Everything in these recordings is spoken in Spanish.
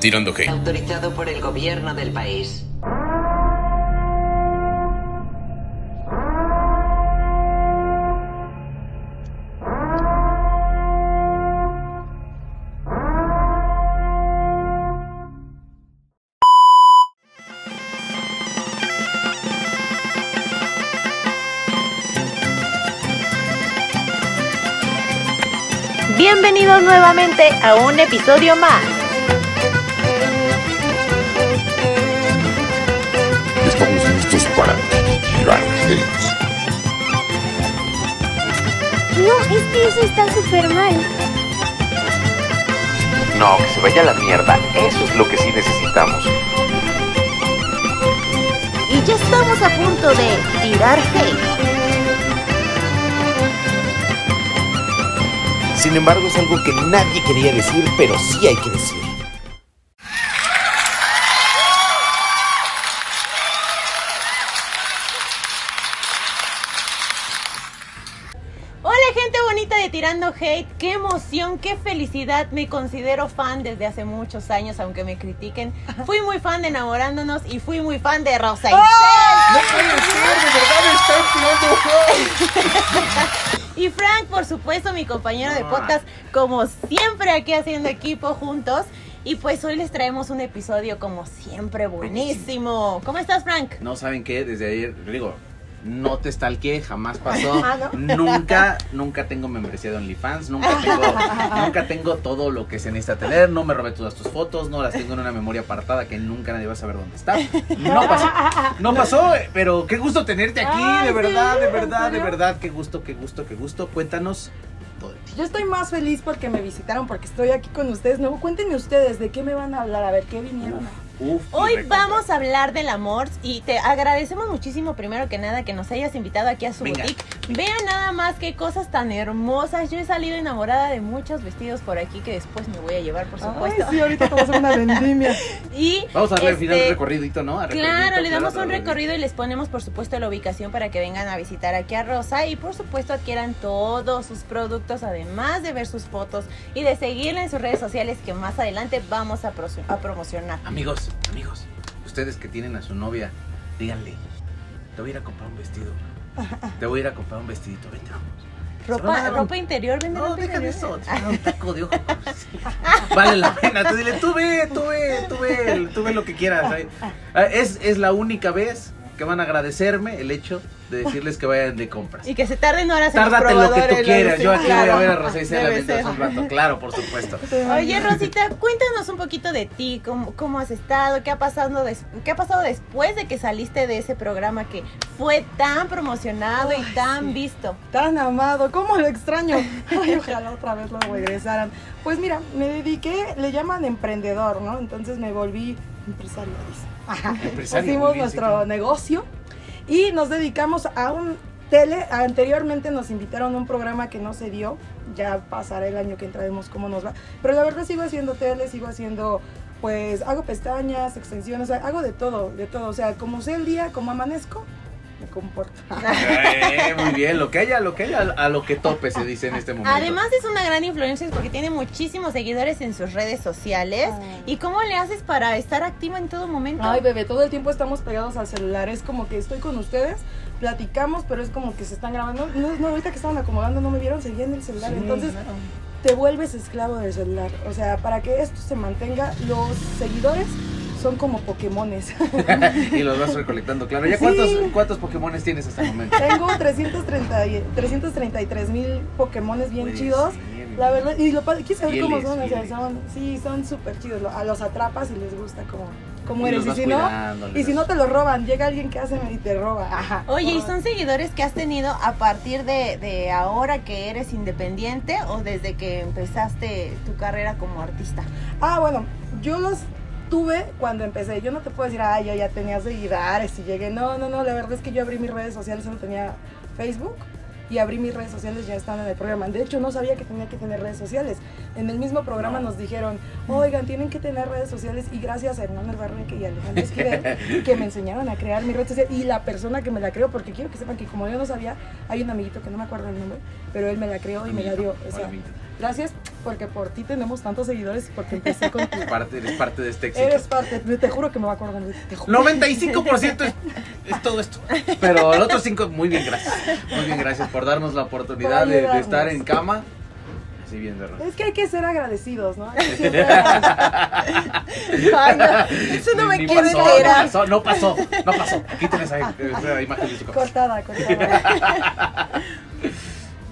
Tirando Hate. Autorizado por el gobierno del país. Bienvenidos nuevamente a un episodio más. Que eso está súper mal. No, que se vaya a la mierda. Eso es lo que sí necesitamos. Y ya estamos a punto de tirar hate. Sin embargo, es algo que nadie quería decir, pero sí hay que decir. Hate, qué emoción, qué felicidad, me considero fan desde hace muchos años, aunque me critiquen. Fui muy fan de Enamorándonos y fui muy fan de Rosa ¡Ah! Isel. No puede ser, de verdad tirando Y Frank, por supuesto, mi compañero de podcast, como siempre aquí haciendo equipo juntos. Y pues hoy les traemos un episodio como siempre buenísimo. ¿Cómo estás, Frank? No saben qué, desde ayer, digo, no te stalkeé, jamás pasó. Ah, Nunca, nunca tengo membresía de OnlyFans, nunca tengo, nunca tengo todo lo que se necesita tener, no me robé todas tus fotos, no las tengo en una memoria apartada que nunca nadie va a saber dónde está. No pasó, no pasó, pero qué gusto tenerte aquí, Ay, de verdad, sí, de ¿en verdad, de verdad, qué gusto, qué gusto, qué gusto. Cuéntanos. Yo estoy más feliz porque me visitaron, porque estoy aquí con ustedes. No, cuéntenme ustedes de qué me van a hablar, a ver qué vinieron. Uf, Hoy vamos a hablar del amor y te agradecemos muchísimo primero que nada que nos hayas invitado aquí a su Venga. boutique. Vean nada más qué cosas tan hermosas. Yo he salido enamorada de muchos vestidos por aquí que después me voy a llevar, por Ay, supuesto. sí, ahorita te voy a hacer una vendimia. Y Vamos a darle al final este, un recorridito, ¿no? A Claro, le damos claro, un recorrido y les ponemos por supuesto la ubicación para que vengan a visitar aquí a Rosa y por supuesto adquieran todos sus productos además de ver sus fotos y de seguirla en sus redes sociales que más adelante vamos a, pro- a promocionar. Amigos, amigos, ustedes que tienen a su novia, díganle, te voy a ir a comprar un vestido. Te voy a ir a comprar un vestidito, vente, vamos. Ropa, ropa interior, venden No, ropa deja de interior. eso, un taco de ojo. Vale la pena, tú dile, tú ve, tú ve, tú ve, tú ve lo que quieras. Es, es la única vez que van a agradecerme el hecho de decirles que vayan de compras. Y que se tarden horas en los Tárdate lo que tú quieras. Yo aquí voy a claro. ver a Rosa Isela mientras un rato. Claro, por supuesto. Oye, Rosita, cuéntanos un poquito de ti, cómo, cómo has estado, qué ha, pasado des- qué ha pasado después de que saliste de ese programa que fue tan promocionado y Ay, tan sí. visto. Tan amado, ¿cómo lo extraño? Ay, ojalá otra vez lo regresaran. Pues mira, me dediqué, le llaman emprendedor, ¿no? Entonces me volví Pusimos bien, nuestro sí. negocio y nos dedicamos a un tele. Anteriormente nos invitaron a un programa que no se dio. Ya pasará el año que entraremos cómo nos va. Pero la verdad sigo haciendo tele, sigo haciendo, pues hago pestañas, extensiones, hago de todo, de todo. O sea, como sé el día, como amanezco, me comporto. Eh, muy bien, lo que haya, lo que haya, a lo que tope se dice en este momento. Además es una gran influencer porque tiene muchísimos seguidores en sus redes sociales. Ay. ¿Y cómo le haces para estar activa en todo momento? Ay, bebé, todo el tiempo estamos pegados al celular. Es como que estoy con ustedes, platicamos, pero es como que se están grabando. No, no, ahorita que estaban acomodando no me vieron, seguían el celular. Sí, Entonces claro. te vuelves esclavo del celular. O sea, para que esto se mantenga, los seguidores son como Pokémones. y los vas recolectando, claro. ¿Ya Sí. cuántos, cuántos Pokémones tienes hasta el momento? Tengo 330 y- 333 mil Pokémones bien Pues, chidos. sí, La verdad, y lo ¿quieres saber cómo son? O sea, son, sí, son súper chidos. A los atrapas y les gusta como, como Y eres. Y si no, y si no te lo roban, llega alguien que hace y te roba. Ajá. Oye, ¿y son seguidores que has tenido a partir de, de ahora que eres independiente o desde que empezaste tu carrera como artista? Ah, bueno, yo los tuve cuando empecé. Yo no te puedo decir, ah, yo ya tenía seguidores y llegué. No, no, no, la verdad es que yo abrí mis redes sociales, solo tenía Facebook. Y abrí mis redes sociales, ya están en el programa. De hecho, no sabía que tenía que tener redes sociales. En el mismo programa nos dijeron, oigan, tienen que tener redes sociales. Y gracias a Hernán Albarreque y a Alejandro Esquivel, que me enseñaron a crear mi red social. Y la persona que me la creó, porque quiero que sepan que como yo no sabía, hay un amiguito que no me acuerdo el nombre, pero él me la creó y me la dio. O sea. Gracias porque por ti tenemos tantos seguidores y porque empecé contigo. Parte, eres parte de este éxito. Eres parte, te juro que me va a acordar de ti. Te juro. 95% es, es todo esto. Pero el otro 5, muy bien, gracias. Muy bien, gracias por darnos la oportunidad Por de, estar en cama. Así bien, de Es que hay que ser agradecidos, ¿no? Hay que siempre- Ay, no, eso no me Ni quiere pasó, no pasó, no pasó, no pasó. Quiten esa, esa imagen de su cortada, cortada.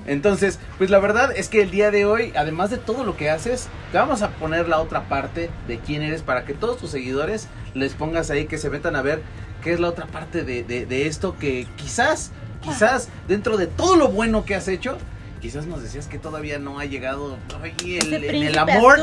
Entonces, pues la verdad es que el día de hoy, además de todo lo que haces, te vamos a poner la otra parte de quién eres para que todos tus seguidores les pongas ahí que se metan a ver qué es la otra parte de, de- de esto que quizás, quizás dentro de todo lo bueno que has hecho, quizás nos decías que todavía no ha llegado ay, el- Ese en el amor.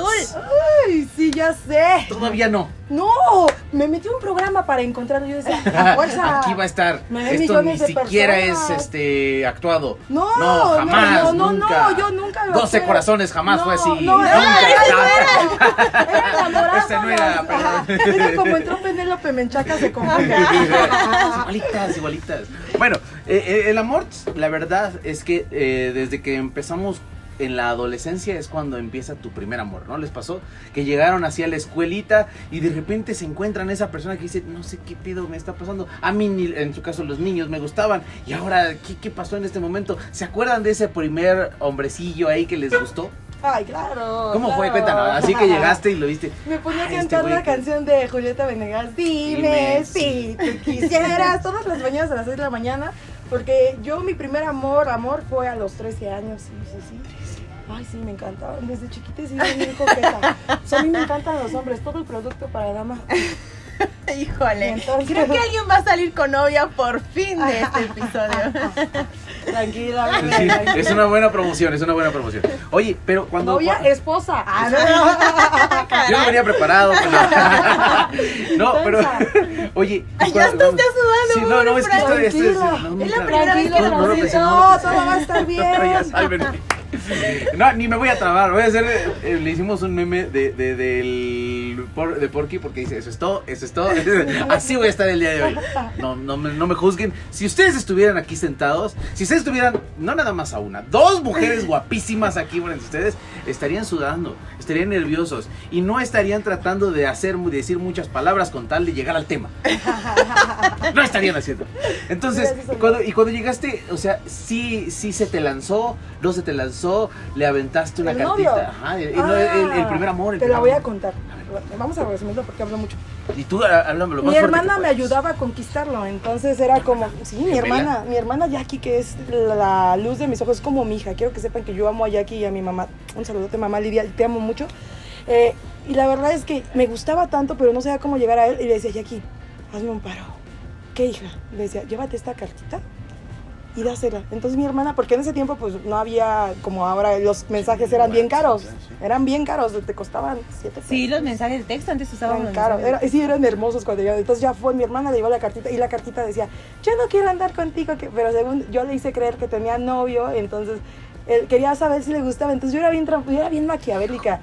Ay, sí, ya sé. Todavía no. No, me metí un programa para encontrarlo. Yo decía, a fuerza. Aquí va a estar. Me Esto ni siquiera es este actuado. No, No, jamás, no, no, nunca. no, yo nunca lo 12 fue. corazones jamás No, fue así. no, nunca. no, Era enamorado. Ese no era, perdón. Era como entró Penélope Menchaca se confunde. igualitas, igualitas. Bueno, eh, eh, el amor, la verdad es que eh, desde que empezamos en la adolescencia es cuando empieza tu primer amor, ¿no? Les pasó que llegaron así a la escuelita y de repente se encuentran esa persona que dice, no sé qué pido me está pasando. A mí, ni- en su caso, los niños me gustaban. Y ahora, ¿qué, qué pasó en este momento? ¿Se acuerdan de ese primer hombrecillo ahí que les gustó? Ay, claro. ¿Cómo fue? Cuéntanos. Así que llegaste y lo viste. Me ponía a Ay, cantar este la canción de Julieta Venegas. Dime, Dime si tú quisieras. Todas las mañanas a las 6 de la mañana. Porque yo, mi primer amor, amor fue a los 13 años. Sí, sí, sí. Ay, sí, me encantaban. Desde chiquita he sido bien coqueta. A mí me encantan los hombres. Todo el producto para dama. Híjole. Entonces- Creo que alguien va a salir con novia por fin de este episodio. Tranquila, bebé, Sí, tranquila. es una buena promoción, es una buena promoción. Oye, pero cuando... Novia, esposa. Ah, Yo no venía preparado. pero- no, pero. Oye. Ay, ya estás sudando, Sí, no, no, es que estoy. no, Es la primera vez que Tranquilo, no, no no, no todo va a estar bien. No, ni me voy a trabar. Voy a hacer. eh, le hicimos un meme de, de, del por- de Porky porque dice: Eso es todo, eso es todo. Así voy a estar el día de hoy. No, no, me, no me juzguen. Si ustedes estuvieran aquí sentados, si ustedes estuvieran, no nada más a una, dos mujeres guapísimas aquí frente a ustedes, estarían sudando, estarían nerviosos y no estarían tratando de hacer, de decir muchas palabras con tal de llegar al tema. No estarían haciendo. Entonces, cuando, y cuando llegaste, o sea, sí, sí se te lanzó, no se te lanzó, le aventaste una El cartita. novio. Ajá, el, el primer amor. el Te la voy a contar. Vamos a resumirlo porque hablo mucho. Y tú, há- háblame lo más Mi hermana me ayudaba a conquistarlo, entonces era como, sí, mi hermana, mi hermana Jackie, que es la luz de mis ojos, es como mi hija. Quiero que sepan que yo amo a Jackie y a mi mamá. Un saludote, mamá Lidia, te amo mucho. Eh, y la verdad es que me gustaba tanto, pero no sabía cómo llegar a él. Y le decía, Jackie, hazme un paro. ¿Qué hija? Le decía, llévate esta cartita y dásela. Entonces mi hermana, porque en ese tiempo pues no había, como ahora, los mensajes eran bien caros. Eran bien caros, te costaban siete pesos. Sí, los mensajes de texto antes Eran los caros, era- sí, eran hermosos cuando yo. Entonces ya fue, mi hermana le llevó la cartita y la cartita decía, yo no quiero andar contigo, que, pero según yo le hice creer que tenía novio, entonces él quería saber si le gustaba. Entonces yo era bien, yo era bien maquiavélica.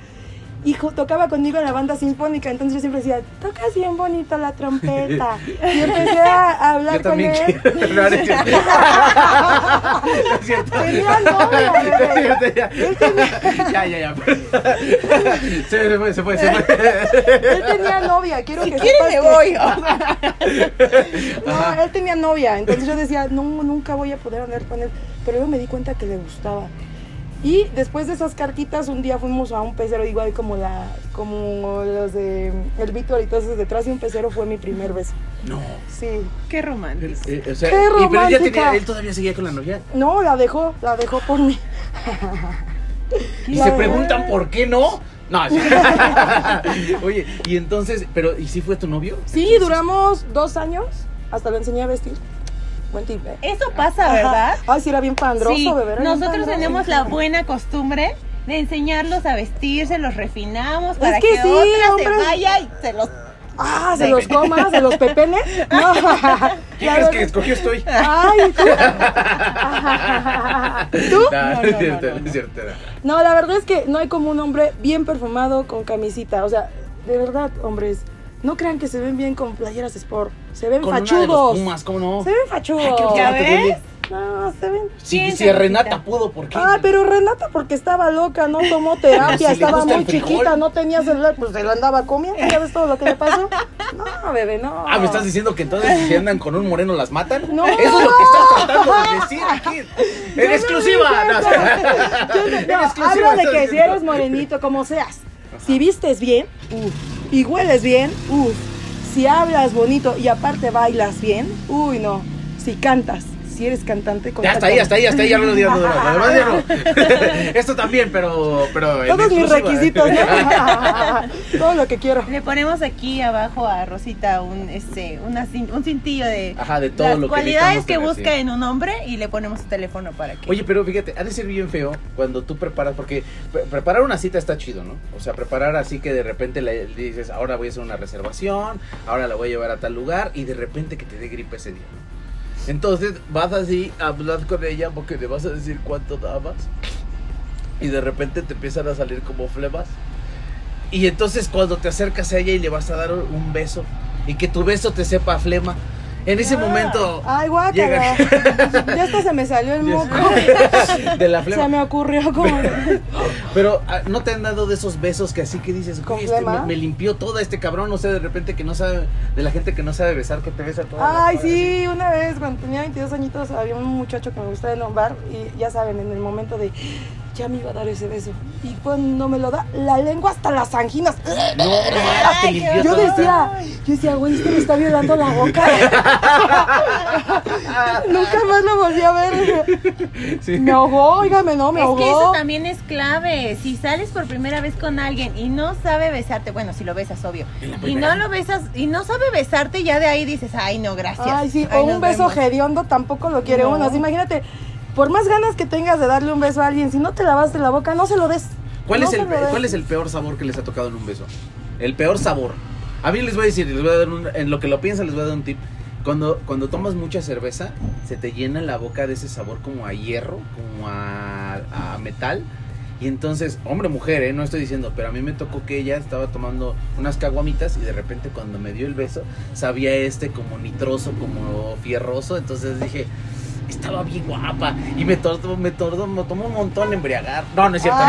Y tocaba conmigo en la banda sinfónica, entonces yo siempre decía, tocas bien bonito la trompeta. Y empecé a, hablar Yo con él. quiero. No, no es cierto. No es cierto. Tenía novia. Ya, tenía, ya, ya. ya. Se, fue, se fue, se fue. él tenía novia, quiero Si que quieres sepas me que- voy. No, él tenía novia, entonces yo decía, no, nunca voy a poder andar con él. Pero luego me di cuenta que le gustaba. Y después de esas cartitas, un día fuimos a un pecero, igual como la, como los de el Víctor y todos esos detrás de un pecero fue mi primer beso. No. Sí. Qué romántico. Eh, o sea, ¡Qué y, pero él, ya romántica! tenía, él todavía seguía con la novia. No, la dejó, la dejó por mí. Y La se preguntan por qué no. No, sí. Oye, y entonces, pero, ¿y si fue tu novio? Sí, duramos dos años, hasta lo enseñé a vestir. Buen tip, ¿eh? Eso pasa, ¿verdad? Ajá. Ay, sí, era bien pandroso, Sí, bebé. nosotros pandroso. tenemos la buena costumbre de enseñarlos a vestirse, los refinamos Es para que que, sí, otra hombres. se vaya y se los... Ah, se los coma, se los pepene. No. ¿Qué La crees que escogió estoy? Ay, ¿tú? ¿Tú? No, No, no es no, cierto, no, es cierto. no. No, la verdad es que no hay como un hombre bien perfumado con camisita. O sea, de verdad, hombres, no crean que se ven bien con playeras sport. Se ven Con una de los fachudos. Pumas, ¿cómo no? Se ven fachudos. Ay, creo que ¿Ya no te ves? duele. No, se ven. Si, ¿Quién si se Renata pudo, ¿por qué? Ay, pero Renata porque estaba loca, no tomó terapia, si estaba muy chiquita, no tenía celular, pues se lo andaba comiendo, ¿ya ves todo lo que le pasó? No, bebé, no. Ah, ¿me estás diciendo que entonces si andan con un moreno las matan? No. Eso es lo que estás tratando de decir aquí. En exclusiva. No, no- En no, exclusiva hablo de que si eres morenito, como seas. Si vistes bien, uff. Y hueles bien, uff. Si hablas bonito y aparte bailas bien, uy, no. Si cantas, si eres cantante, Ya hasta ahí, hasta ahí, hasta ahí, ya no lo digas. no, Además, ya no. Esto también, pero. pero Todos mis requisitos, ¿no? Todo lo que quiero. Le ponemos aquí abajo a Rosita un este una un cintillo de Ajá, de todo las lo que cualidades que tener, busca en un hombre y le ponemos su teléfono para que Oye, pero fíjate, ha de ser bien feo cuando tú preparas, porque pre- preparar una cita está chido, ¿no? O sea, preparar así que de repente le le dices, ahora voy a hacer una reservación, ahora la voy a llevar a tal lugar y de repente que te dé gripe ese día, ¿no? Entonces vas así a hablar con ella porque le vas a decir cuánto dabas y de repente te empiezan a salir como flemas. Y entonces cuando te acercas a ella y le vas a dar un beso y que tu beso te sepa flema, en ese Ah, momento Ay, guácala. llega Ya hasta se me salió el moco. de la flema. Se me ocurrió como. Pero ah, no te han dado de esos besos que así que dices, ¿Con "Oye, este me, me limpió todo este cabrón, no sé, de repente que no sabe, de la gente que no sabe besar, que te besa toda Ay, sí, una vez cuando tenía 22 añitos había un muchacho que me gustaba en un bar y ya saben, en el momento de ya me iba a dar ese beso. Y cuando me lo da, la lengua hasta las anginas. No, Yo decía, yo decía, güey, este me está violando la boca. Nunca más lo volví a ver. Sí. Me ahogó, óigame, no, me es ahogó. que eso también es clave. Si sales por primera vez con alguien y no sabe besarte, bueno, si lo besas, obvio, y no lo besas y no sabe besarte, ya de ahí dices, ay, no, gracias. Ay, sí, o un beso vemos". hediondo tampoco lo quiere No. uno. Así, imagínate, por más ganas que tengas de darle un beso a alguien, si no te lavaste la boca, no se lo des. ¿Cuál, No es el, lo des. ¿Cuál es el peor sabor que les ha tocado en un beso? El peor sabor. A mí les voy a decir, les voy a dar un, en lo que lo piensan les voy a dar un tip. Cuando, cuando tomas mucha cerveza, se te llena la boca de ese sabor como a hierro, como a, a metal. Y entonces, hombre, mujer, ¿eh? no estoy diciendo, pero a mí me tocó que ella estaba tomando unas caguamitas y de repente cuando me dio el beso, sabía este como nitroso, como fierroso. Entonces dije, estaba bien guapa. Y me tardó, me tardó, me tomó un montón embriagar. No, no es cierto.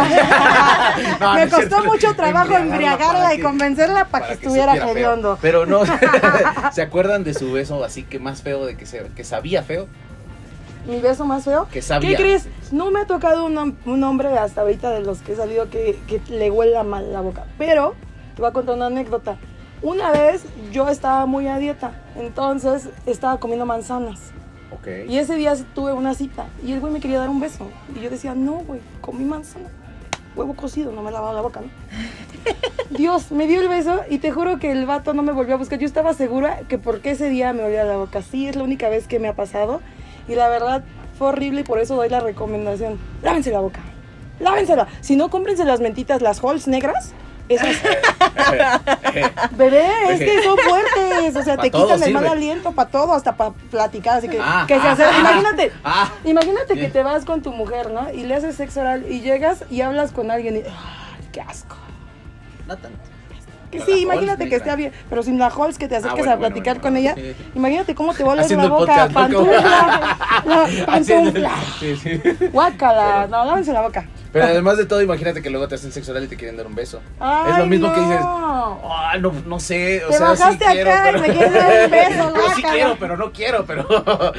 No me costó cierto. mucho trabajo Embriagarla y convencerla para, que estuviera hediondo. Pero no, ¿se acuerdan de su beso así que más feo de que, se, que sabía feo? Mi beso más feo. Que sabía. ¿Qué crees? No me ha tocado un, un hombre hasta ahorita de los que he salido que, que le huela mal la boca. Pero te voy a contar una anécdota. Una vez yo estaba muy a dieta, entonces estaba comiendo manzanas. Ok. Y ese día tuve una cita y el güey me quería dar un beso. Y yo decía, no, güey, comí manzana. Huevo cocido, no me lavaba la boca, ¿no? Dios, me dio el beso y te juro que el vato no me volvió a buscar. Yo estaba segura que porque ese día me olía la boca. Sí, es la única vez que me ha pasado. Y la verdad fue horrible y por eso doy la recomendación. Lávense la boca. Lávensela. Si no, cómprense las mentitas, las Halls negras. Esas. Bebé, es que son fuertes. O sea, Pa' te quitan el mal aliento para todo, hasta para platicar. Así que, Ah, que se ah, acerca. ah, Imagínate. ah. Imagínate que te vas con tu mujer, ¿no? Y le haces sexo oral y llegas y hablas con alguien y. ¡Ay, qué asco! No tanto. Que sí, imagínate Halls que esté bien, pero sin la Halls que te acerques bueno, a platicar bueno, con ella. sí. Imagínate cómo te vuelves Haciendo la boca, pantufla, la- pantufla. Sí. Guácala, no, lávense la boca. Pero además de todo, imagínate que luego te hacen sexo oral y te quieren dar un beso. es lo Ay, mismo que dices, no. ah, no, no sé, o Te sea, bajaste sí quiero, acá y pero... me quieres dar un beso, Pero sí quiero, pero no quiero, pero...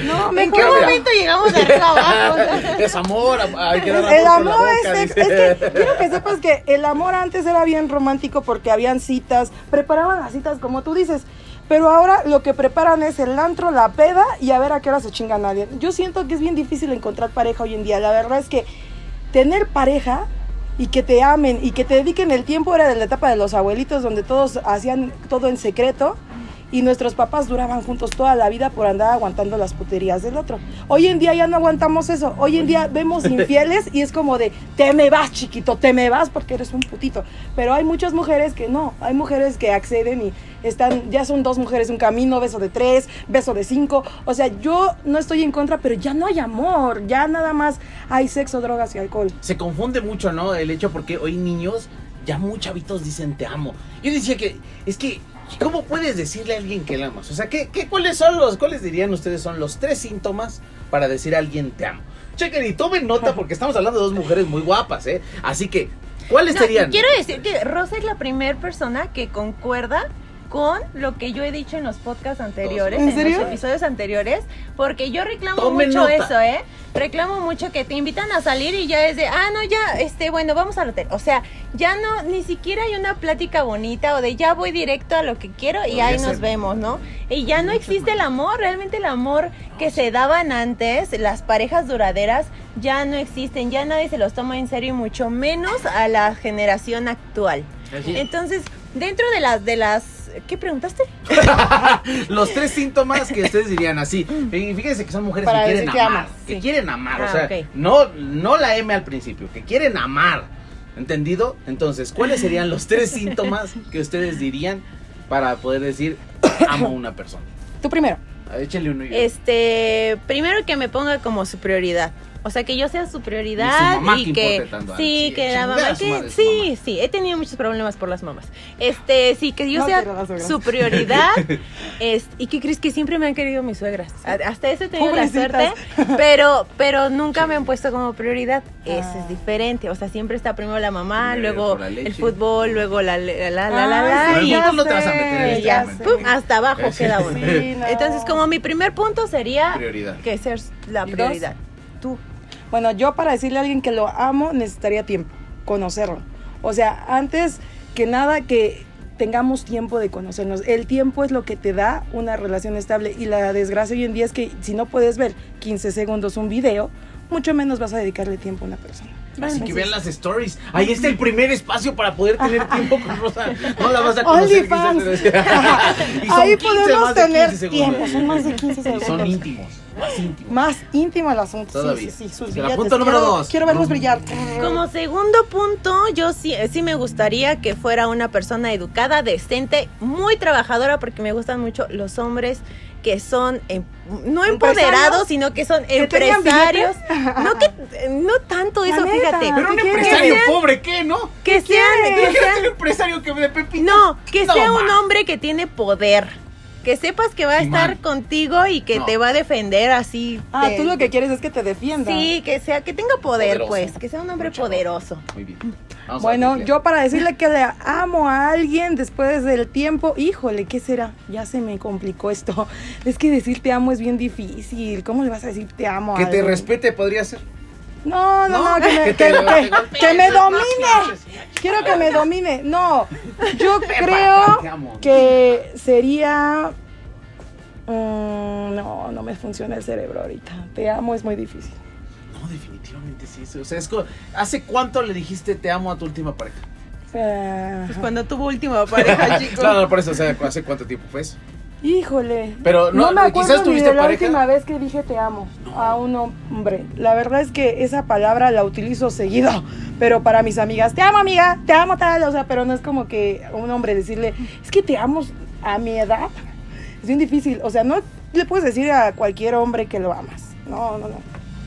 No, ¿En qué momento llegamos de arriba abajo? es amor, hay que dar amor El amor boca, es, dice. es que quiero que sepas que el amor antes era bien romántico porque habían citas, preparaban las citas como tú dices, pero ahora lo que preparan es el antro, la peda y a ver a qué hora se chinga nadie. Yo siento que es bien difícil encontrar pareja hoy en día. La verdad es que tener pareja y que te amen y que te dediquen el tiempo era de la etapa de los abuelitos donde todos hacían todo en secreto y nuestros papás duraban juntos toda la vida por andar aguantando las puterías del otro. Hoy en día ya no aguantamos eso. Hoy en día vemos infieles y es como de, te me vas chiquito, te me vas porque eres un putito. Pero hay muchas mujeres que no, hay mujeres que acceden y están, ya son dos mujeres un camino, beso de tres, beso de cinco. O sea, yo no estoy en contra, pero ya no hay amor, ya nada más hay sexo, drogas y alcohol. Se confunde mucho, ¿no? El hecho porque hoy niños, ya muy chavitos dicen te amo. Yo decía que, es que ¿Cómo puedes decirle a alguien que la amas? O sea, ¿qué, qué, cuáles son los, cuáles dirían ustedes son los tres síntomas para decir a alguien te amo? Chequen y tomen nota porque estamos hablando de dos mujeres muy guapas, ¿eh? Así que, ¿cuáles No, serían? quiero decir que Rosa es la primera persona que concuerda con lo que yo he dicho en los podcasts anteriores, ¿En en, serio? los episodios anteriores, porque yo reclamo mucho nota. eso, ¿eh? Reclamo mucho que te invitan a salir y ya es de, ah, no, ya, este, bueno, vamos al hotel. O sea, ya no, ni siquiera hay una plática bonita o de ya voy directo a lo que quiero y ahí ser. nos vemos, ¿no? Y ya no existe el amor, realmente el amor que se daban antes, las parejas duraderas, ya no existen, ya nadie se los toma en serio y mucho menos a la generación actual. Así. Entonces, dentro de las de las ¿qué preguntaste? Los tres síntomas que ustedes dirían así. Y fíjense que son mujeres Para que quieren amar. Que sí. quieren amar. o Ah, sea, no, no la M al principio, que quieren amar. ¿Entendido? Entonces, ¿cuáles serían los tres síntomas que ustedes dirían para poder decir amo a una persona? Tú primero. Échenle uno y Este, primero que me ponga como su prioridad. O sea, que yo sea su prioridad Y su mamá y que que importe tanto. sí, que la mamá que sí, mamá. sí, he tenido muchos problemas por las mamás. Este, sí, que yo No sea su prioridad. es, y que crees que siempre me han querido mis suegras. Hasta eso he tenido la suerte, pero pero nunca me han puesto como prioridad. Eso Ah. es diferente, o sea, siempre está primero la mamá, Primero luego el fútbol, luego la la la la, la, Pero y- ya no te vas a meter en este ya, momento. pum, hasta abajo Sí. queda uno. Sí, no. Entonces, como mi primer punto sería Prioridad. que ser la prioridad. Tú. Bueno, yo para decirle a alguien que lo amo necesitaría tiempo, conocerlo. O sea, antes que nada que tengamos tiempo de conocernos. El tiempo es lo que te da una relación estable y la desgracia hoy en día es que si no puedes ver 15 segundos un video, mucho menos vas a dedicarle tiempo a una persona. Así que vean las stories. Ahí está el primer espacio para poder tener tiempo con Rosa. No la vas a conocer. OnlyFans. quizás. Y son Ahí 15 podemos tener 15 segundos. tiempo, son más de 15 Y segundos. son íntimos. Más íntimos. Más íntimo el asunto. Todavía. Sí, sí, sí, sus billetes. punto número Quiero- dos. Quiero verlos brillar. Como segundo punto, yo sí, sí me gustaría que fuera una persona educada, decente, muy trabajadora, porque me gustan mucho los hombres que son em- no empoderados, sino que son ¿Que tengan empresarios. No que no tanto eso, neta. fíjate. Pero un empresario pobre, ¿qué, no? Que sean, que Imagínate sean un empresario que de Pepito. No, que No, sea un hombre que tiene poder. Que sepas que va a estar man. contigo y que No. te va a defender así. Ah, de- tú lo que quieres es que te defienda. Sí, que sea, que tenga poder, Poderoso. pues, que sea un hombre Mucho poderoso. Muy bien. Vamos a Bueno, yo para decirle que le amo a alguien después del tiempo, híjole, ¿qué será? Ya se me complicó esto. Es que decir te amo es bien difícil. ¿Cómo le vas a decir te amo a Que te respete podría ser. No, no, no, No, que me, que que, que- no, no, domine. Quiero que me domine. No, yo creo que sería... mm, no, no me funciona el cerebro ahorita. Te amo es muy difícil. No, definitivamente sí. O sea, es como, ¿hace cuánto le dijiste te amo a tu última pareja? Eh, Pues cuando tuvo última pareja, chicos. Claro, por eso, o sea, ¿hace cuánto tiempo fue eso? Híjole. Pero no, me acuerdo quizás ni tuviste de la pareja. última vez que dije te amo a un hombre. La verdad es que esa palabra la utilizo seguido, pero para mis amigas, te amo amiga, te amo tal, o sea, pero no es como que a un hombre decirle, es que te amo a mi edad. Es bien difícil, o sea, no le puedes decir a cualquier hombre que lo amas. No, no, no.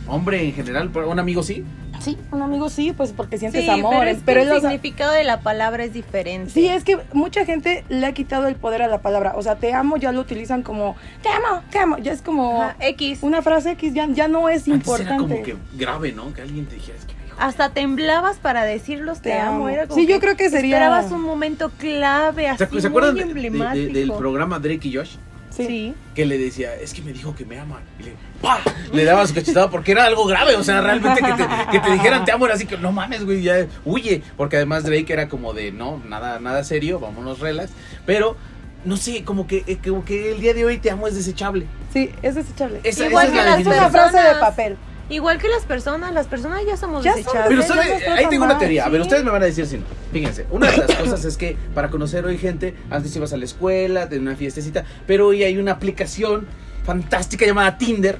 Hombre en general, un amigo sí. Sí, un amigo sí, pues porque sientes Sí, amor, pero, es que pero el él, o sea, significado de la palabra es diferente. Sí, es que mucha gente le ha quitado el poder a la palabra. O sea, te amo ya lo utilizan como, te amo, te amo. Ya es como Ajá, X. una frase X, ya, ya no es Antes importante. era como que grave, ¿no? Que alguien te dijera, es que. Hasta temblabas para decirlos te, Te amo. amo. Era como Sí, yo creo que sería- Esperabas un momento clave, así ¿Se, ¿se acuerdan muy de- de- de- emblemático. del programa Drake y Josh? Sí. Sí. Que le decía, es que me dijo que me ama. Y le, ¡pah! le daba su cachetada porque era algo grave. O sea, realmente que te, que te dijeran te amo era así que no mames, güey, ya huye. Porque además Drake era como de, no, nada, nada serio, vámonos relax. Pero, no sé, como que, eh, como que el día de hoy te amo es desechable. Sí, es desechable. Esa, Igual esa que la definición. frase de papel. Igual que las personas, las personas ya somos Ya desechables. Pero ¿sabe? ahí tengo una teoría. A ver, sí. ustedes me van a decir si no. Fíjense, una de las cosas es que para conocer hoy gente, antes ibas a la escuela, de una fiestecita, pero hoy hay una aplicación fantástica llamada Tinder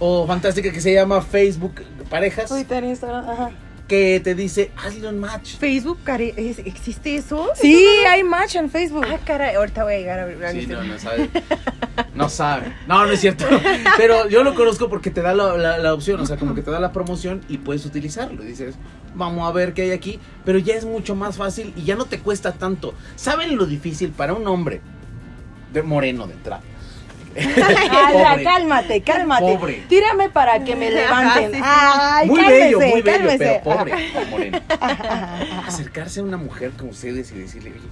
o fantástica que se llama Facebook Parejas Twitter, Instagram, ajá. Que te dice hazle un match. Facebook, care- ¿es- ¿existe eso? Sí, hay match en Facebook. Ah, caray, ahorita voy a llegar a ver. Sí, no, no sabe. No sabe. No, no es cierto. Pero yo lo conozco porque te da la, la- la opción, o sea, como que te da la promoción y puedes utilizarlo. Y dices, vamos a ver qué hay aquí. Pero ya es mucho más fácil y ya no te cuesta tanto. ¿Saben lo difícil para un hombre De moreno de entrada. Pobre. cálmate, cálmate. Pobre. Tírame para que me levanten. Sí. Ay, muy cálmese, bello, muy bello, cálmese. pero pobre, moreno. Acercarse a una mujer como ustedes y decirle, oye,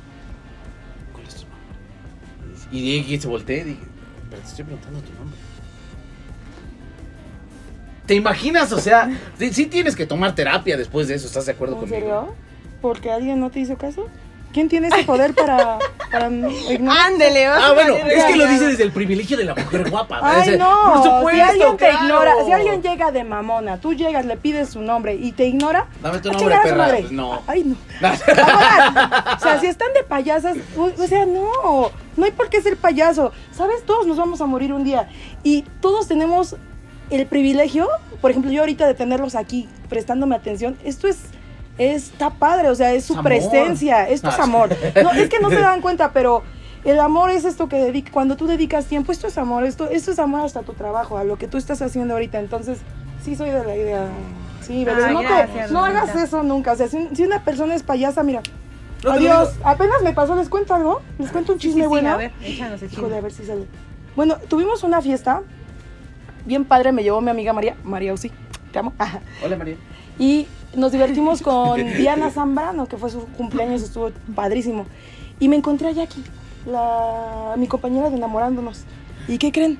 ¿cuál es tu nombre? Y, y, se volteé y dije, pero te estoy preguntando tu nombre. ¿Te imaginas? O sea, sí, sí tienes que tomar terapia después de eso, ¿estás de acuerdo ¿En conmigo? serio? ¿Porque alguien no te hizo caso? ¿Quién tiene ese poder para, para no- ignorar? Ándele, Ah, bueno, es que lo dice desde el privilegio de la mujer guapa. Ay, no. Por supuesto, si alguien te claro. ignora, si alguien llega de mamona, tú llegas, le pides su nombre y te ignora. Dame tu nombre, perra. madre. Pues no. Ay, no. O sea, si están de payasas, o, o sea, no, no hay por qué ser payaso. ¿Sabes? Todos nos vamos a morir un día. Y todos tenemos el privilegio, por ejemplo, yo ahorita de tenerlos aquí prestándome atención, esto es, está padre, o sea, es su amor. presencia, esto es Ah, amor. No, es que no se dan cuenta, pero el amor es esto que dedica, cuando tú dedicas tiempo, esto es amor, esto, esto es amor hasta tu trabajo, a lo que tú estás haciendo ahorita. Entonces, sí soy de la idea. Sí, Ay, no, te- gracias, no hagas eso nunca. O sea, si, si una persona es payasa, mira. No adiós. Apenas me pasó, les cuento algo. Les cuento un Sí, sí, chisme sí, bueno. a ver, échanos el Híjole, a chisme. ver si sale. Bueno, tuvimos una fiesta. Bien padre, me llevó mi amiga María. María Uzi, te amo. Hola, María. Y nos divertimos con Diana Zambrano, que fue su cumpleaños, estuvo padrísimo. Y me encontré a Jackie, la, mi compañera de enamorándonos. ¿Y qué creen?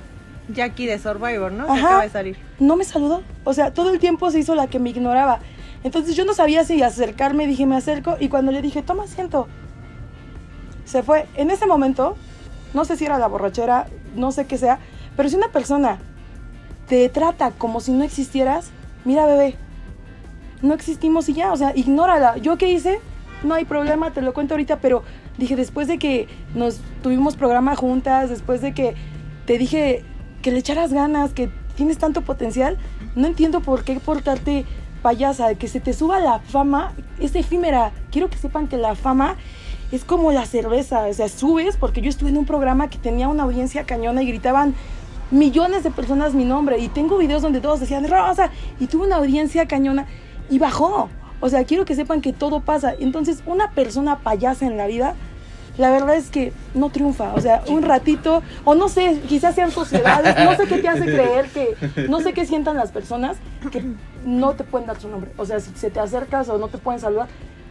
Jackie de Survivor, ¿no? Que acaba de salir. no me saludó. O sea, todo el tiempo se hizo la que me ignoraba. Entonces yo no sabía si acercarme, dije, me acerco. Y cuando le dije, toma asiento, se fue. En ese momento, no sé si era la borrachera, no sé qué sea, pero si una persona te trata como si no existieras, mira, bebé, no existimos y ya, o sea, ignórala. ¿Yo qué hice? No hay problema, te lo cuento ahorita, pero dije, después de que nos tuvimos programa juntas, después de que te dije que le echaras ganas, que tienes tanto potencial, no entiendo por qué portarte payasa, que se te suba la fama, es efímera. Quiero que sepan que la fama es como la cerveza, o sea, subes, porque yo estuve en un programa que tenía una audiencia cañona y gritaban millones de personas mi nombre y tengo videos donde todos decían Rosa y tuve una audiencia cañona y bajó. O sea, quiero que sepan que todo pasa. Entonces, una persona payasa en la vida, la verdad es que no triunfa. O sea, un ratito, o no sé, quizás sean sociedades, no sé qué te hace creer que, no sé qué sientan las personas que no te pueden dar su nombre. O sea, si se te acercas o no te pueden saludar,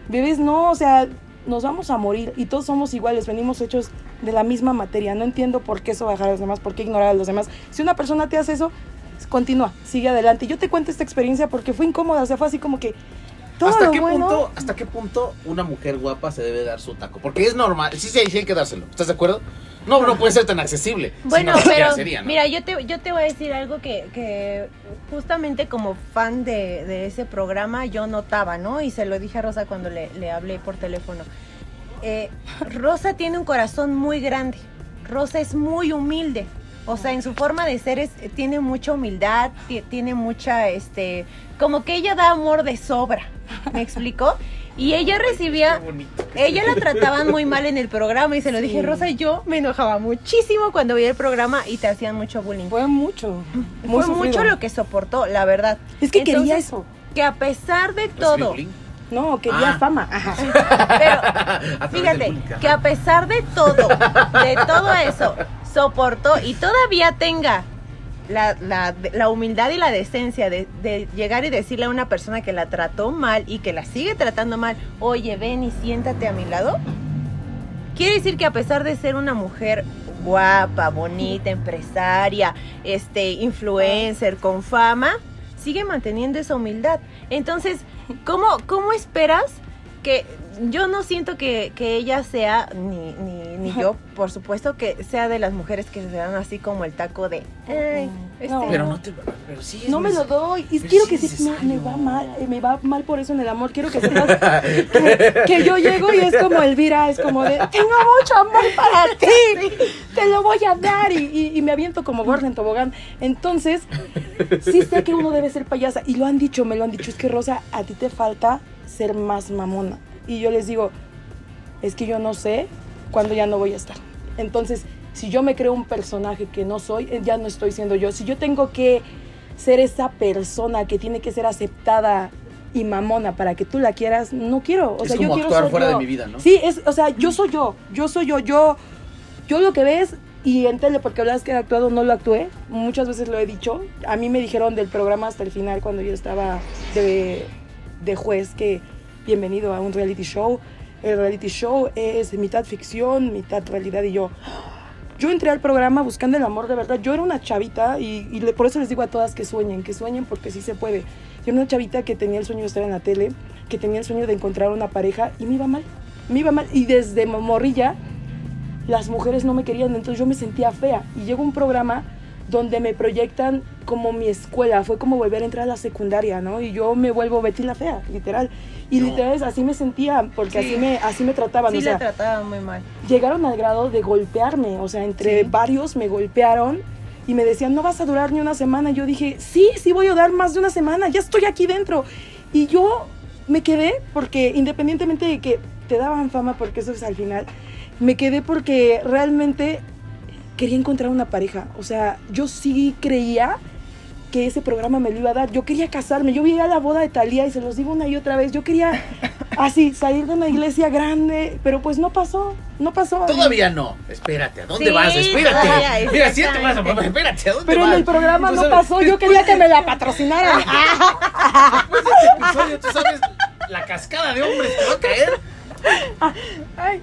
bebés, no, o sea, nos vamos a morir y todos somos iguales, venimos hechos de la misma materia. No entiendo por qué eso bajar a los demás, por qué ignorar a los demás. Si una persona te hace eso, continúa, sigue adelante. Yo te cuento esta experiencia porque fue incómoda, o sea, fue así como que todo ¿Hasta lo qué, bueno. punto, ¿Hasta qué punto una mujer guapa se debe dar su taco? Porque es normal, sí, sí, sí hay que dárselo. ¿Estás de acuerdo? No, no puede ser tan accesible. Bueno, pero sería, ¿no? mira, yo te, yo te voy a decir algo que, que justamente como fan de, de ese programa yo notaba, ¿no? Y se lo dije a Rosa cuando le, le hablé por teléfono. Eh, Rosa tiene un corazón muy grande. Rosa es muy humilde. O sea, en su forma de ser es, tiene mucha humildad, ti- tiene mucha, este, como que ella da amor de sobra. ¿Me explicó? Y ella recibía, ella la trataban muy mal en el programa y se lo dije. Rosa, yo me enojaba muchísimo cuando veía el programa y te hacían mucho bullying. Fue mucho. Fue mucho lo que soportó, la verdad. Es que quería eso. Que a pesar de ¿Recibí todo? No, quería Ah. fama. Ajá. pero fíjate, que a pesar de todo, de todo eso, soportó y todavía tenga la, la- humildad y la decencia de, de llegar y decirle a una persona que la trató mal y que la sigue tratando mal, oye, ven y siéntate a mi lado. Quiere decir que a pesar de ser una mujer guapa, bonita, empresaria, este, influencer, con fama, sigue manteniendo esa humildad. Entonces, ¿cómo, cómo esperas que yo no siento que, que ella sea, ni, ni, ni yo, por supuesto, que sea de las mujeres que se dan así como el taco de, "Ay, este, No. Pero no te. Pero sí es No me lo doy. Y quiero sí que se, me, va mal, eh, me va mal por eso en el amor. Quiero que sepas que, que yo llego y es como Elvira, es como de, tengo mucho amor para ti, te lo voy a dar. Y, y- y me aviento como gorda en tobogán. Entonces, sí sé que uno debe ser payasa. Y lo han dicho, me lo han dicho. Es que Rosa, a ti te falta ser más mamona. Y yo les digo, es que yo no sé cuándo ya no voy a estar. Entonces, si yo me creo un personaje que no soy, eh, ya no estoy siendo yo. Si yo tengo que ser esa persona que tiene que ser aceptada y mamona para que tú la quieras, no quiero. O Es sea, yo como quiero actuar ser fuera yo. de mi vida, ¿no? Sí, es, o sea, yo soy yo. Yo soy yo. Yo yo lo que ves y en tele, porque hablas que he actuado, no lo actué, muchas veces lo he dicho. A mí me dijeron del programa hasta el final, cuando yo estaba de, de juez, que bienvenido a un reality show. El reality show es mitad ficción, mitad realidad. Y yo, yo entré al programa buscando el amor de verdad. Yo era una chavita y, y por eso les digo a todas que sueñen, que sueñen porque sí se puede. Yo era una chavita que tenía el sueño de estar en la tele, que tenía el sueño de encontrar una pareja y me iba mal. Me iba mal. Y desde morrilla las mujeres no me querían, entonces yo me sentía fea. Y llegó un programa donde me proyectan como mi escuela, fue como volver a entrar a la secundaria, ¿no? Y yo me vuelvo Betty la fea, literal. Y literal es- así me sentía, porque Sí. así me así me trataban, Sí, o sea, la trataban muy mal. llegaron al grado de golpearme, o sea, entre varios me golpearon y me decían, no vas a durar ni una semana. Y yo dije, sí, sí voy a durar más de una semana, ya estoy aquí dentro. Y yo me quedé porque independientemente de que te daban fama, porque eso es al final, me quedé porque realmente quería encontrar una pareja. O sea, yo sí creía que ese programa me lo iba a dar. Yo quería casarme, yo veía la boda de Talía y se los digo una y otra vez, yo quería así salir de una iglesia grande, pero pues no pasó, no pasó. Todavía no. Espérate, ¿a dónde Sí, vas? Espérate. todavía, Mira, si te vas a. Espérate, ¿a dónde Pero vas? en el programa no sabes- pasó, yo quería que me la patrocinaran. Después de este episodio, tú sabes la cascada de hombres que va a caer.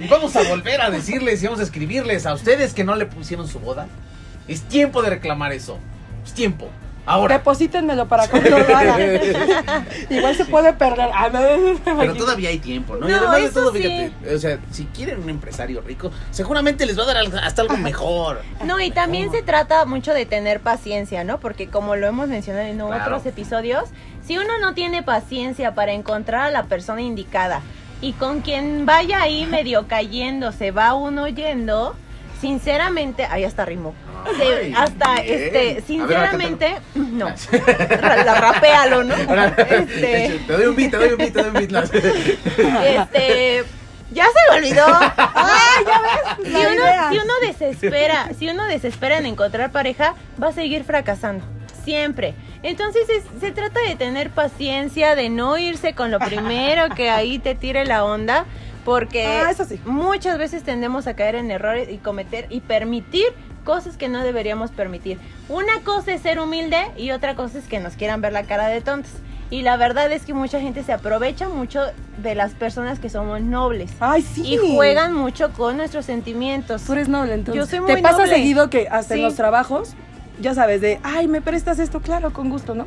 Y vamos a volver a decirles y vamos a escribirles a ustedes que no le pusieron su boda. Es tiempo de reclamar eso. Es tiempo. Ahora. Deposítenmelo para haga. Igual se puede perder. Ah, no, Pero todavía hay tiempo, ¿no? y No, además de todo, sí. fíjate, o sea, si quieren un empresario rico, seguramente les va a dar hasta algo mejor. No, y también se trata mucho de tener paciencia, ¿no? Porque como lo hemos mencionado en Claro. otros episodios, si uno no tiene paciencia para encontrar a la persona indicada y con quien vaya ahí medio cayendo, se va uno yendo, sinceramente, ahí hasta rimó. Hasta, bien. este, sinceramente, no. La rapéalo, ¿no? Este, Te doy un beat, te doy un beat, te doy un beat. Este, ya se me olvidó. Ay, ya ves. Si uno, idea. si uno desespera, si uno desespera en encontrar pareja, va a seguir fracasando. Siempre. Entonces es- se trata de tener paciencia, de no irse con lo primero que ahí te tire la onda, porque Ah, eso sí. muchas veces tendemos a caer en errores y cometer y permitir cosas que no deberíamos permitir. Una cosa es ser humilde y otra cosa es que nos quieran ver la cara de tontos. Y la verdad es que mucha gente se aprovecha mucho de las personas que somos nobles. Ay, sí. Y juegan mucho con nuestros sentimientos. Tú eres noble, entonces. Yo soy muy Te pasa noble. seguido que hasta en Sí. los trabajos, ya sabes, de, ay, ¿me prestas esto? Claro, con gusto, ¿no?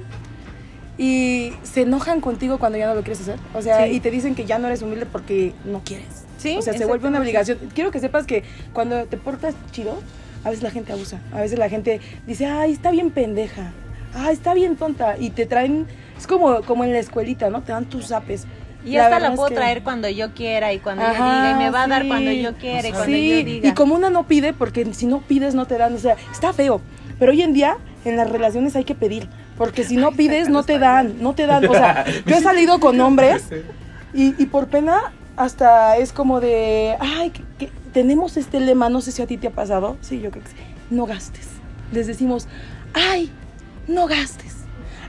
Y se enojan contigo cuando ya no lo quieres hacer. O sea, Sí. y te dicen que ya no eres humilde porque no quieres. Sí, O sea, se vuelve una obligación. Quiero que sepas que cuando te portas chido, a veces la gente abusa. A veces la gente dice, ay, está bien pendeja. Ay, está bien tonta. Y te traen, es como, como en la escuelita, ¿no? Te dan tus zapes. Y hasta verdad la es puedo que- traer cuando yo quiera y cuando yo diga y me va a dar cuando yo quiera y cuando Sí, yo diga. y como una no pide, porque si no pides no te dan, o sea, está feo. Pero hoy en día en las relaciones hay que pedir, porque si no pides no te dan, no te dan. O sea, yo he salido con hombres y, y por pena hasta es como de, ay, que, que tenemos este lema, no sé si a ti te ha pasado, sí, yo creo que sí, no gastes. Les decimos, ay, no gastes.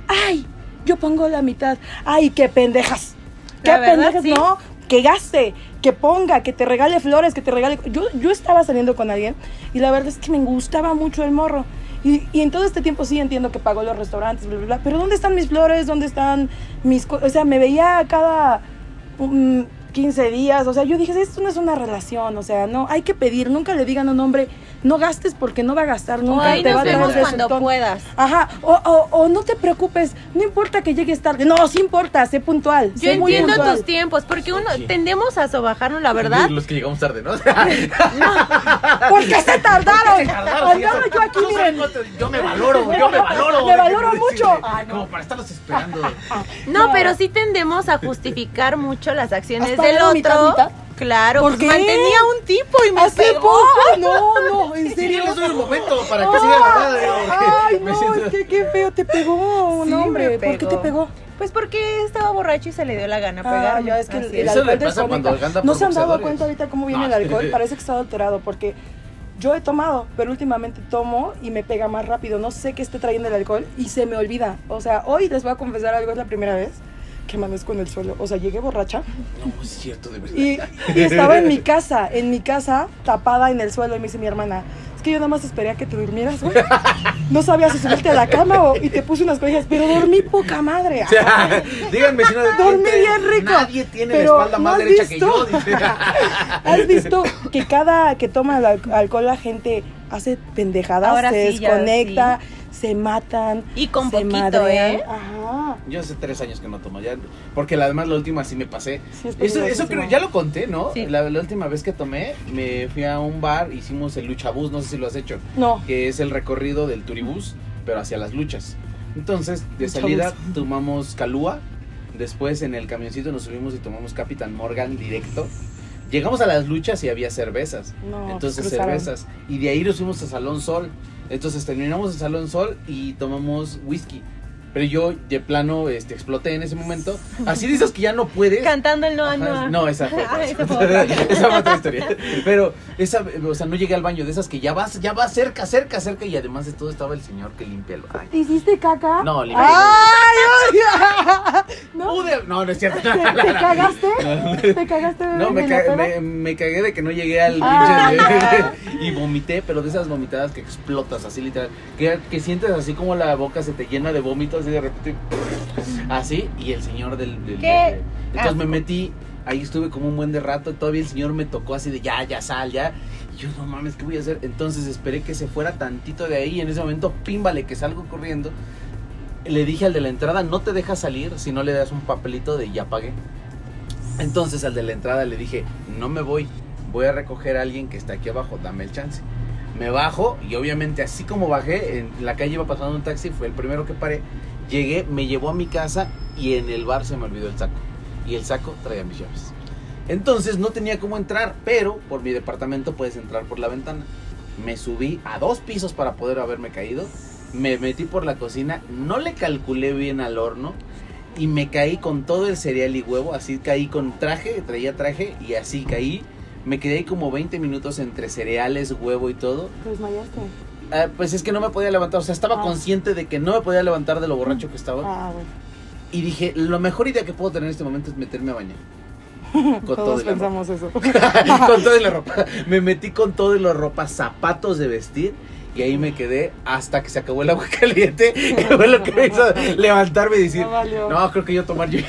Ay, yo pongo la mitad. Ay, qué pendejas. Qué verdad, pendejas, sí. no, que gaste, que ponga, que te regale flores, que te regale. Yo, yo estaba saliendo con alguien y la verdad es que me gustaba mucho el morro. Y, y en todo este tiempo sí entiendo que pagó los restaurantes, bla, bla, bla. Pero ¿dónde están mis flores? ¿Dónde están mis cosas? O sea, me veía cada mm, 15 días. O sea, yo dije, esto no es una relación. O sea, no, hay que pedir. Nunca le digan a un hombre, no gastes porque no va a gastar nunca. ahí te va a traer vemos cuando resultón". puedas. Ajá, o, o, o no te preocupes, no importa que llegues tarde. No, sí importa, sé puntual. Yo sé muy entiendo puntual. tus tiempos, porque uno tendemos a sobajarnos, la verdad. Los que llegamos tarde, ¿no? ¿Por qué se tardaron? Eso- yo aquí, no miren. Yo me valoro, yo me valoro. Me valoro mucho. Como para estarlos esperando. No, No. pero sí tendemos a justificar mucho las acciones ¿Has del otro. mitad, mitad? Claro, ¿Por pues qué? mantenía un tipo y me ¿Hace pegó. poco? No, no, en Sí, serio. les doy un momento para que siga la radio. Ay, Me no, siento- es que qué feo te pegó un Sí, hombre. me ¿Por qué te pegó. Pues porque estaba borracho y se le dio la gana Ah, pegarme. ya es que el, el alcohol desconecta. No se han dado cuenta ahorita cómo viene No, el alcohol. Parece que está adulterado porque yo he tomado, pero últimamente tomo y me pega más rápido. No sé qué esté trayendo el alcohol y se me olvida. O sea, hoy les voy a confesar algo, es la primera vez amanezco en el suelo. O sea, llegué borracha No, es cierto, de verdad. y, y estaba en mi casa, en mi casa, tapada en el suelo. Y me dice mi hermana, es que yo nada más esperé a que te durmieras, güey. No sabía si subirte a la cama o, y te puse unas cobijas, pero dormí poca madre. O sea, díganme si no Dormí bien rico. Nadie tiene Pero, la espalda ¿no más has derecha que visto? yo. dice. ¿Has visto que cada que toma el alcohol la gente hace pendejadas? Ahora se sí, ya desconecta, se matan. Y con se poquito, madrean. ¿eh? Ajá. Yo hace tres años que no tomo ya, porque la- además la última sí me pasé. Sí, es Eso, eso creo, ya lo conté, ¿no? Sí. La, la última vez que tomé, me fui a un bar, hicimos el luchabús, no sé si lo has hecho, No. que es el recorrido del turibús, pero hacia las luchas. Entonces, de Luchabús. salida tomamos Calúa, después en el camioncito nos subimos y tomamos Capitán Morgan directo. Llegamos a las luchas y había cervezas. No, Entonces cruzaron. cervezas. Y de ahí nos fuimos a Salón Sol. Entonces terminamos en Salón Sol y tomamos whisky. Pero yo de plano este, exploté en ese momento. Así dices que ya no puedes. Cantando el Noa Ajá, Noa. No, esa fue otra. Ah, esa fue otra. Esa fue otra historia. Pero esa, o sea, no llegué al baño de esas que ya vas, ya vas cerca, cerca, cerca y además de todo estaba el señor que limpia el baño. ¿Te hiciste caca? No, limpié. ¡Ay! ¿No? Pude- No, no es cierto. ¿Te, te cagaste? ¿Te cagaste? No, me, ca- me, me cagué de que no llegué al Ah, y vomité, pero de esas vomitadas que explotas así literal, que, que sientes así como la boca se te llena de vómito así de repente, así y el señor del, del- ¿Qué? de- entonces Ah. me metí, ahí estuve como un buen de rato, todavía el señor me tocó así de ya, ya sal, ya, y yo no mames, ¿qué voy a hacer? Entonces esperé que se fuera tantito de ahí y en ese momento, pímbale que salgo corriendo. Le dije al de la entrada, no te dejas salir si no le das un papelito de ya pagué. Entonces al de la entrada le dije, no me voy, voy a recoger a alguien que está aquí abajo, dame el chance. Me bajo y obviamente así como bajé, en la calle iba pasando un taxi, fue el primero que paré. Llegué, me llevó a mi casa y en el bar se me olvidó el saco. Y el saco traía mis llaves. Entonces no tenía cómo entrar, pero por mi departamento puedes entrar por la ventana. Me subí a dos pisos para poder haberme caído. Me metí por la cocina, no le calculé bien al horno y me caí con todo el cereal y huevo. Así caí con traje, traía traje y así caí. Me quedé ahí como 20 minutos entre cereales, huevo y todo. ¿Te desmayaste? Ah, pues es que no me podía levantar, o sea, estaba Ah. consciente de que no me podía levantar de lo borracho que estaba. Ah, bueno. Y dije, lo mejor idea que puedo tener en este momento es meterme a bañar. Con todo Todos la ropa. pensamos eso. con todo y la ropa. Me metí con todo y la ropa, zapatos de vestir. Y ahí me quedé hasta que se acabó el agua caliente. Que fue lo que me hizo levantarme y decir, No creo que yo tomar, yo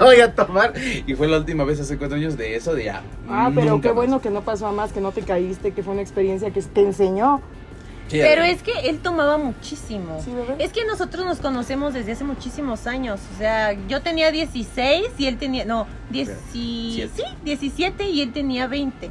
voy a tomar. Y fue la última vez hace cuatro años de eso, de ya. Ah, pero qué más. bueno que no pasó a más, que no te caíste, que fue una experiencia que te enseñó. Sí, Pero es que él tomaba muchísimo. Sí. Es que nosotros nos conocemos desde hace muchísimos años. O sea, yo tenía 16 y él tenía. No, 10, Siete. sí, 17 y él tenía 20.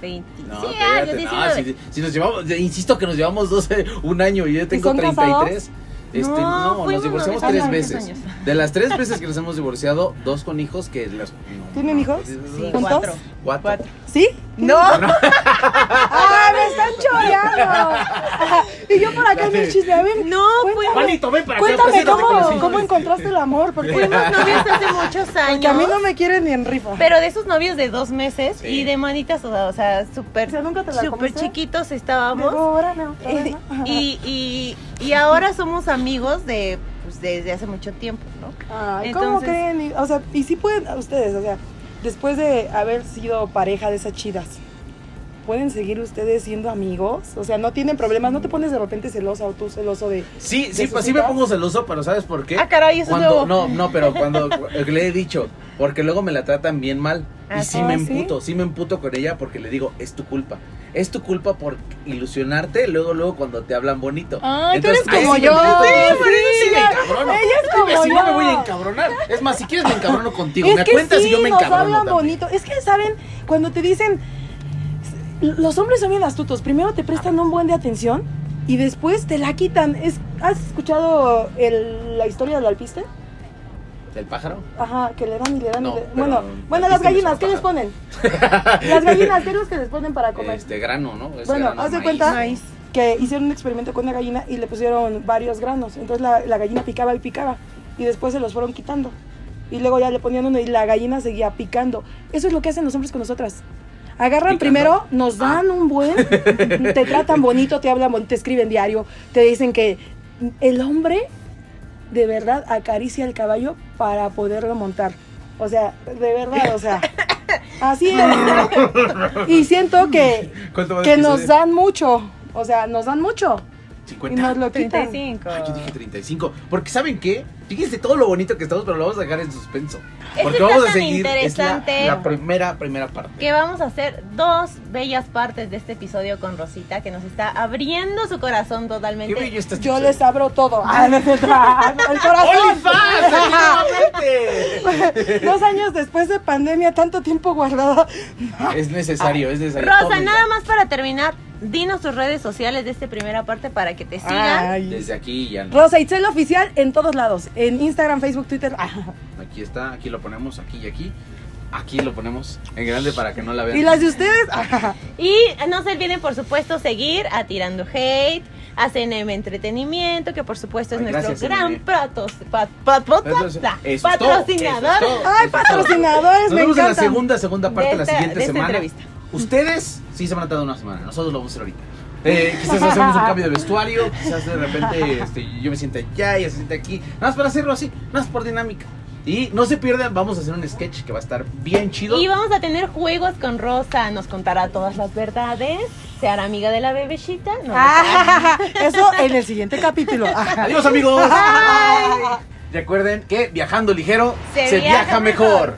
20. No, sí, años, no, 19. si, si nos llevamos, insisto que nos llevamos 12, un año y yo tengo son 33. Este, No, no, nos divorciamos tres veces. De las tres veces que nos hemos divorciado, dos con hijos que las... no, ¿Tienen no, hijos? sí, cuatro. Cuatro. Cuatro. ¿Sí? No, ¡Ah, me están choreando! y yo por acá en el chisme, a ver, no, Cuéntame. fuimos, Juanito, ven para acá. cuéntame cómo, cómo encontraste el amor, porque, fuimos novios hace muchos años. porque a mí no me quieren ni en rifa. Pero de esos novios de dos meses Sí. y de manitas, o sea, o sea, súper O sea, ¿nunca te la súper chiquitos estábamos. Vez, Eh, ¿no? Y, y ahora somos amigos de pues, desde hace mucho tiempo, ¿no? Ay, ¿cómo creen? Y- O sea, y si pueden ustedes, o sea, después de haber sido pareja de esas chidas, ¿pueden seguir ustedes siendo amigos? O sea, no tienen problemas, no te pones de repente celosa o tú celoso de... Sí, ¿De sí, pues sí me pongo celoso, pero ¿sabes por qué? Ah, caray, eso es Cuando, nuevo. no, no, pero cuando le he dicho, porque luego me la tratan bien mal. Y Ah, sí ¿sí? me emputo, sí me emputo con ella porque le digo, es tu culpa. Es tu culpa por ilusionarte luego, luego cuando te hablan bonito. Ay, tú Entonces, eres ahí como yo. Sí, Sí, me encabrono. ella es como si no me yo. voy a encabronar. Es más, si quieres me encabrono contigo. Es me cuentas sí, y yo me nos encabrono hablan también. bonito. Es que, ¿saben? Cuando te dicen... Los hombres son bien astutos. Primero te prestan un buen de atención y después te la quitan. Es, ¿Has escuchado el- la historia del alpiste? ¿El pájaro? Ajá, que le dan y le dan No, y le... Bueno, bueno, las gallinas, ¿qué les ponen? Las gallinas, ¿qué es lo que les ponen para comer? Este grano, ¿no? Es Bueno, grano, haz de maíz. cuenta Maíz. que hicieron un experimento con una gallina y le pusieron varios granos. Entonces la, la gallina picaba y picaba. Y después se los fueron quitando. Y luego ya le ponían uno y la gallina seguía picando. Eso es lo que hacen los hombres con nosotras. Agarran Picando. primero, nos Ah. dan un buen, te tratan bonito, te hablan bonito, te escriben diario, te dicen que el hombre de verdad acaricia el caballo para poderlo montar. O sea, de verdad, o sea, así es. Y siento que, ¿Cuánto va de que nos dan mucho, o sea, nos dan mucho. Y 50. nos lo quitan. 35. Ay, yo dije 35. Porque ¿saben qué? Fíjense todo lo bonito que estamos, pero lo vamos a dejar en suspenso. Esto Porque está vamos a tan seguir. Es la, interesante. la primera, primera parte. que vamos a hacer dos bellas partes de este episodio con Rosita, que nos está abriendo su corazón Qué totalmente. bello está este Yo les abro todo. Ah, no. Ah, no, el corazón. Dos años después de pandemia, tanto tiempo guardado. es necesario, es necesario. Rosa, nada más para terminar, dinos tus redes sociales de esta primera parte para que te sigan. Ay. Desde aquí ya no. Rosa Itzel oficial en todos lados. En Instagram, Facebook, Twitter. Ah. Aquí está, aquí lo ponemos, aquí y aquí. Aquí lo ponemos en grande para que no la vean. ¿Y las de ustedes? Ah. Y no se olviden, por supuesto, seguir a Tirando Hate, a CNM Entretenimiento, que por supuesto es Ay, nuestro gracias, gran CNM. patos- pa- pa- pa- Eso es- pa- eso es todo, patrocinador. es todo, Ay, eso patrocinadores, Nos me vemos en la segunda, segunda parte De la esta- siguiente de esta semana. entrevista. Ustedes sí se van a tardar una semana, nosotros lo vamos a hacer ahorita. Eh, quizás hacemos un cambio de vestuario, quizás de repente este, yo me siento allá y ella se siente aquí. Nada más para hacerlo así, nada más por dinámica. Y no se pierdan, vamos a hacer un sketch que va a estar bien chido. Y vamos a tener juegos con Rosa, nos contará todas las verdades, se hará amiga de la bebecita. No, Ah, eso en el siguiente capítulo. Adiós amigos. Recuerden que viajando ligero Se se, viaja viaja mejor.